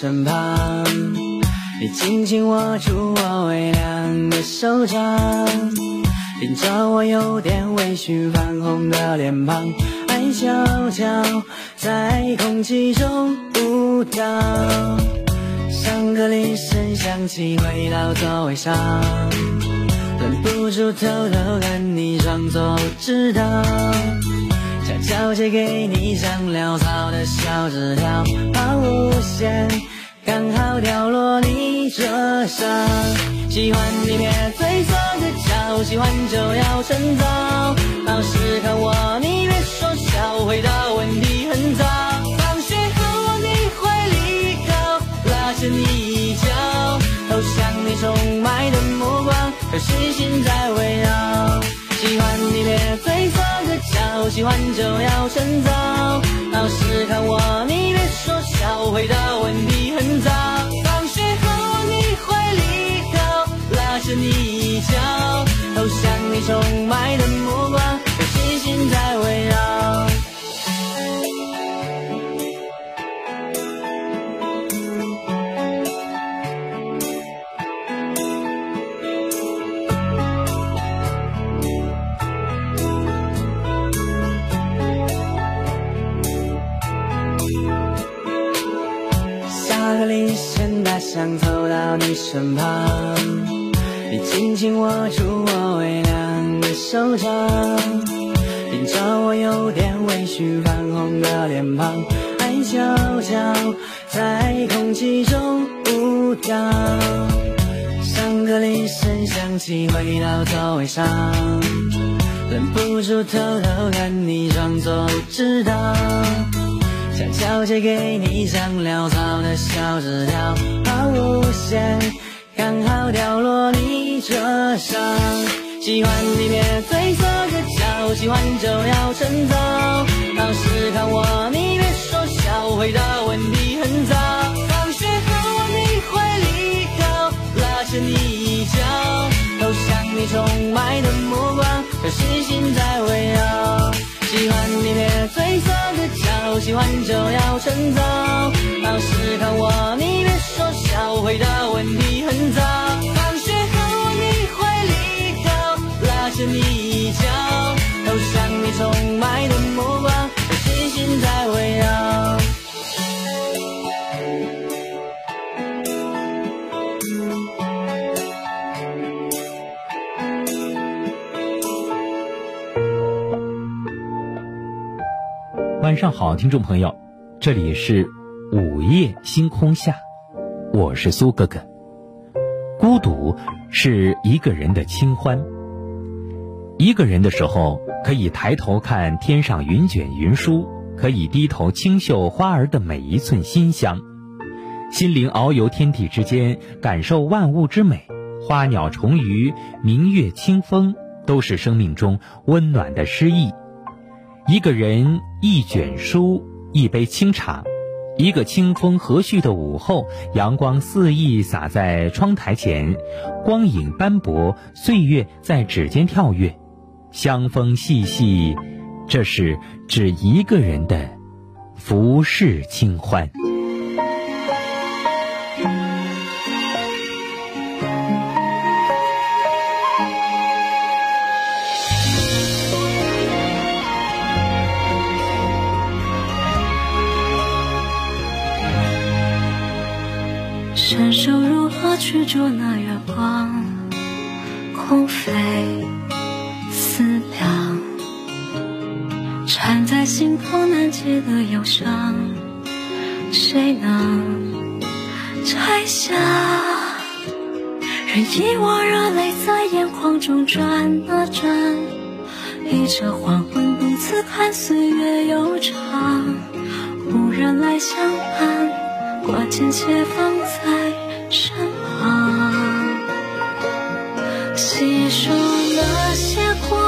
身旁，你紧紧握住我微凉的手掌，盯着我有点微醺泛红的脸庞，爱悄悄在空气中舞蹈。上个铃声响起，回到座位上，忍不住偷偷看你装作不知道，悄悄写给你像潦草的小纸条，抛无限，刚好掉落你桌上。喜欢你别嘴做个笑，喜欢就要趁早，老师看我你别说笑，回答问题很早。放学后往你怀里靠，拉着你衣角，投向你崇拜的目光。可视线在围绕，喜欢你别嘴做个笑，喜欢就要趁早。老师看我，你别说笑，回答问题很早。放学后你怀里靠，拉着你衣角，投向你崇拜的目下课铃声大响，走到你身旁，你轻轻握住我微凉的手掌，映照我有点微醺泛红的脸庞，爱悄悄在空气中舞蹈。上课铃声响起，回到座位上，忍不住偷偷看你，装作不知道。悄悄写给你像潦草的小纸条，好无限，刚好掉落你桌上。喜欢你别嘴做个笑，喜欢就要趁早。老师看我，你别说笑，回答问题很早。放学后往你怀里靠，拉着你衣角，投向你崇拜的目光，可视线在围绕。喜欢你别嘴做个笑，喜欢就要趁早。老师看我，你别说笑，回答问题很早。放学后你怀里靠，拉着你衣角，投向你崇拜的目光，星星在围绕。晚上好，听众朋友，这里是午夜星空下，我是苏哥哥。孤独是一个人的清欢。一个人的时候，可以抬头看天上云卷云舒，可以低头清嗅花儿的每一寸馨香，心灵遨游天地之间，感受万物之美，花鸟虫鱼、明月清风，都是生命中温暖的诗意。一个人一卷书，一杯清茶，一个清风和煦的午后，阳光肆意洒在窗台前，光影斑驳，岁月在指尖跳跃，香风细细，这是指一个人的浮世清欢。伸手如何去捉那月光？空飞思量，缠在心头难解的忧伤，谁能拆下？任一汪热泪在眼眶中转啊转，一着黄昏彼此看岁月悠长，无人来相伴。挂件且放在身旁，细数那些过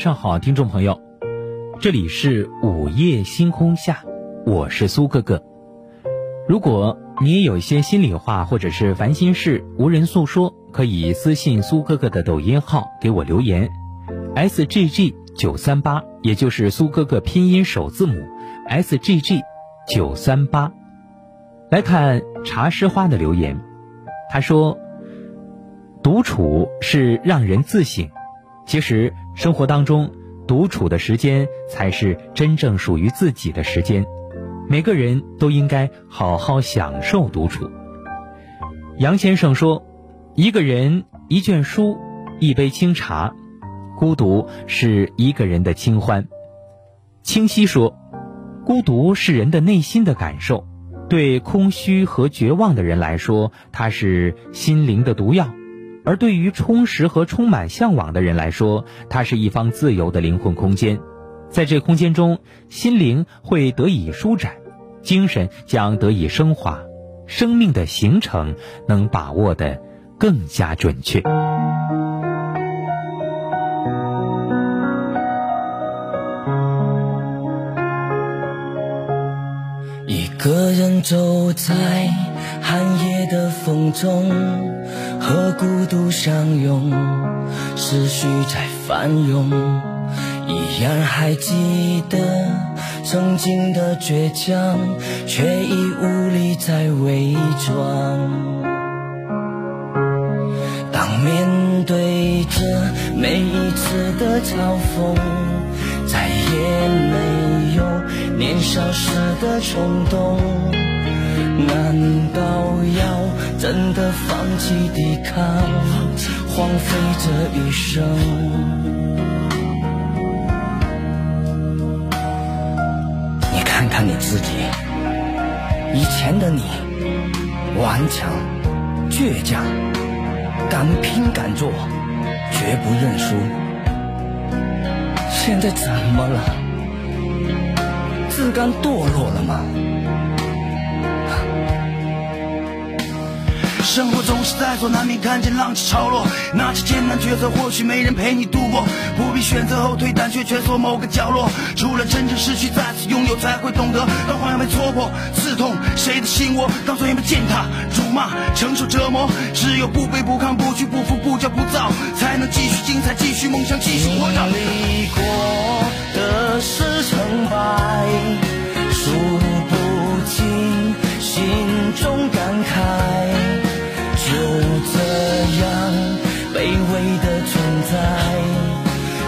上好，听众朋友，这里是午夜星空下，我是苏哥哥。如果你也有一些心里话或者是烦心事无人诉说，可以私信苏哥哥的抖音号给我留言，s g g 九三八，也就是苏哥哥拼音首字母 s g g 九三八。来看茶诗花的留言，他说：“独处是让人自省。”其实，生活当中，独处的时间才是真正属于自己的时间。每个人都应该好好享受独处。杨先生说：“一个人，一卷书，一杯清茶，孤独是一个人的清欢。”清晰说：“孤独是人的内心的感受，对空虚和绝望的人来说，它是心灵的毒药。”而对于充实和充满向往的人来说，它是一方自由的灵魂空间，在这空间中，心灵会得以舒展，精神将得以升华，生命的形成能把握的更加准确。一个人走在寒夜的风中，和孤独相拥，思绪在翻涌，依然还记得曾经的倔强，却已无力再伪装。当面对着每一次的嘲讽，再也没有年少时的冲动。难道要真的放弃抵抗，荒废这一生？你看看你自己，以前的你，顽强、倔强。敢拼敢做，绝不认输。现在怎么了？自甘堕落了吗？生活总是在所，难免看见浪起潮落。拿起艰难抉择，或许没人陪你度过，不必选择后退，但却蜷缩某个角落。除了真正失去，再次拥有，才会懂得。当谎言被戳破，刺痛谁的心窝？当尊严被践踏、辱骂，承受折磨，只有不卑不亢、不屈不服、不骄不躁，才能继续精彩，继续梦想，继续活着。经历过的是成败，数不尽，心中感慨，这样卑微的存在，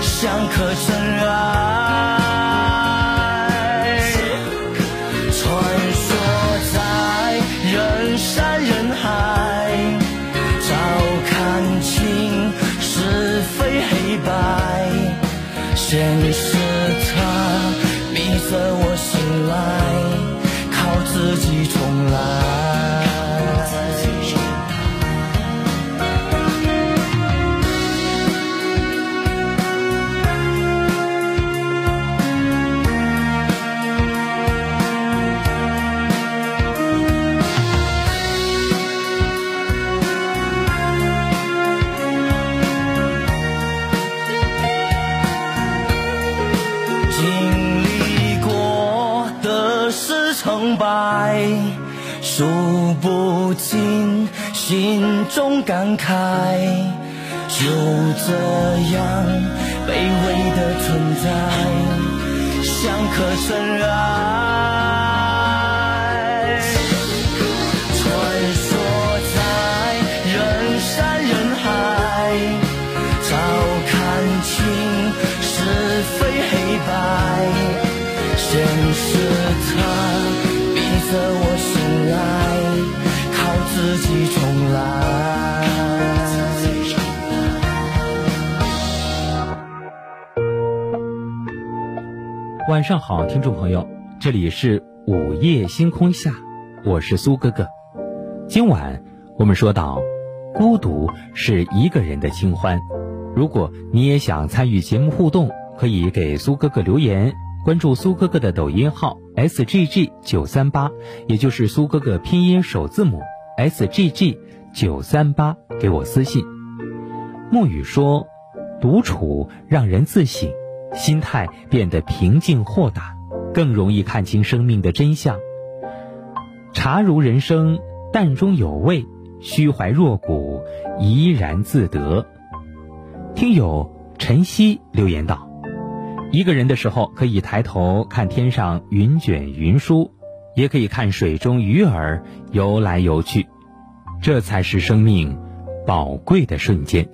像颗尘埃。心中感慨，就这样卑微的存在，像颗尘埃。晚上好，听众朋友，这里是午夜星空下，我是苏哥哥。今晚我们说到，孤独是一个人的清欢。如果你也想参与节目互动，可以给苏哥哥留言，关注苏哥哥的抖音号 s g g 九三八，也就是苏哥哥拼音首字母 s g g 九三八，给我私信。沐雨说，独处让人自省。心态变得平静豁达，更容易看清生命的真相。茶如人生，淡中有味，虚怀若谷，怡然自得。听友晨曦留言道：“一个人的时候，可以抬头看天上云卷云舒，也可以看水中鱼儿游来游去，这才是生命宝贵的瞬间。”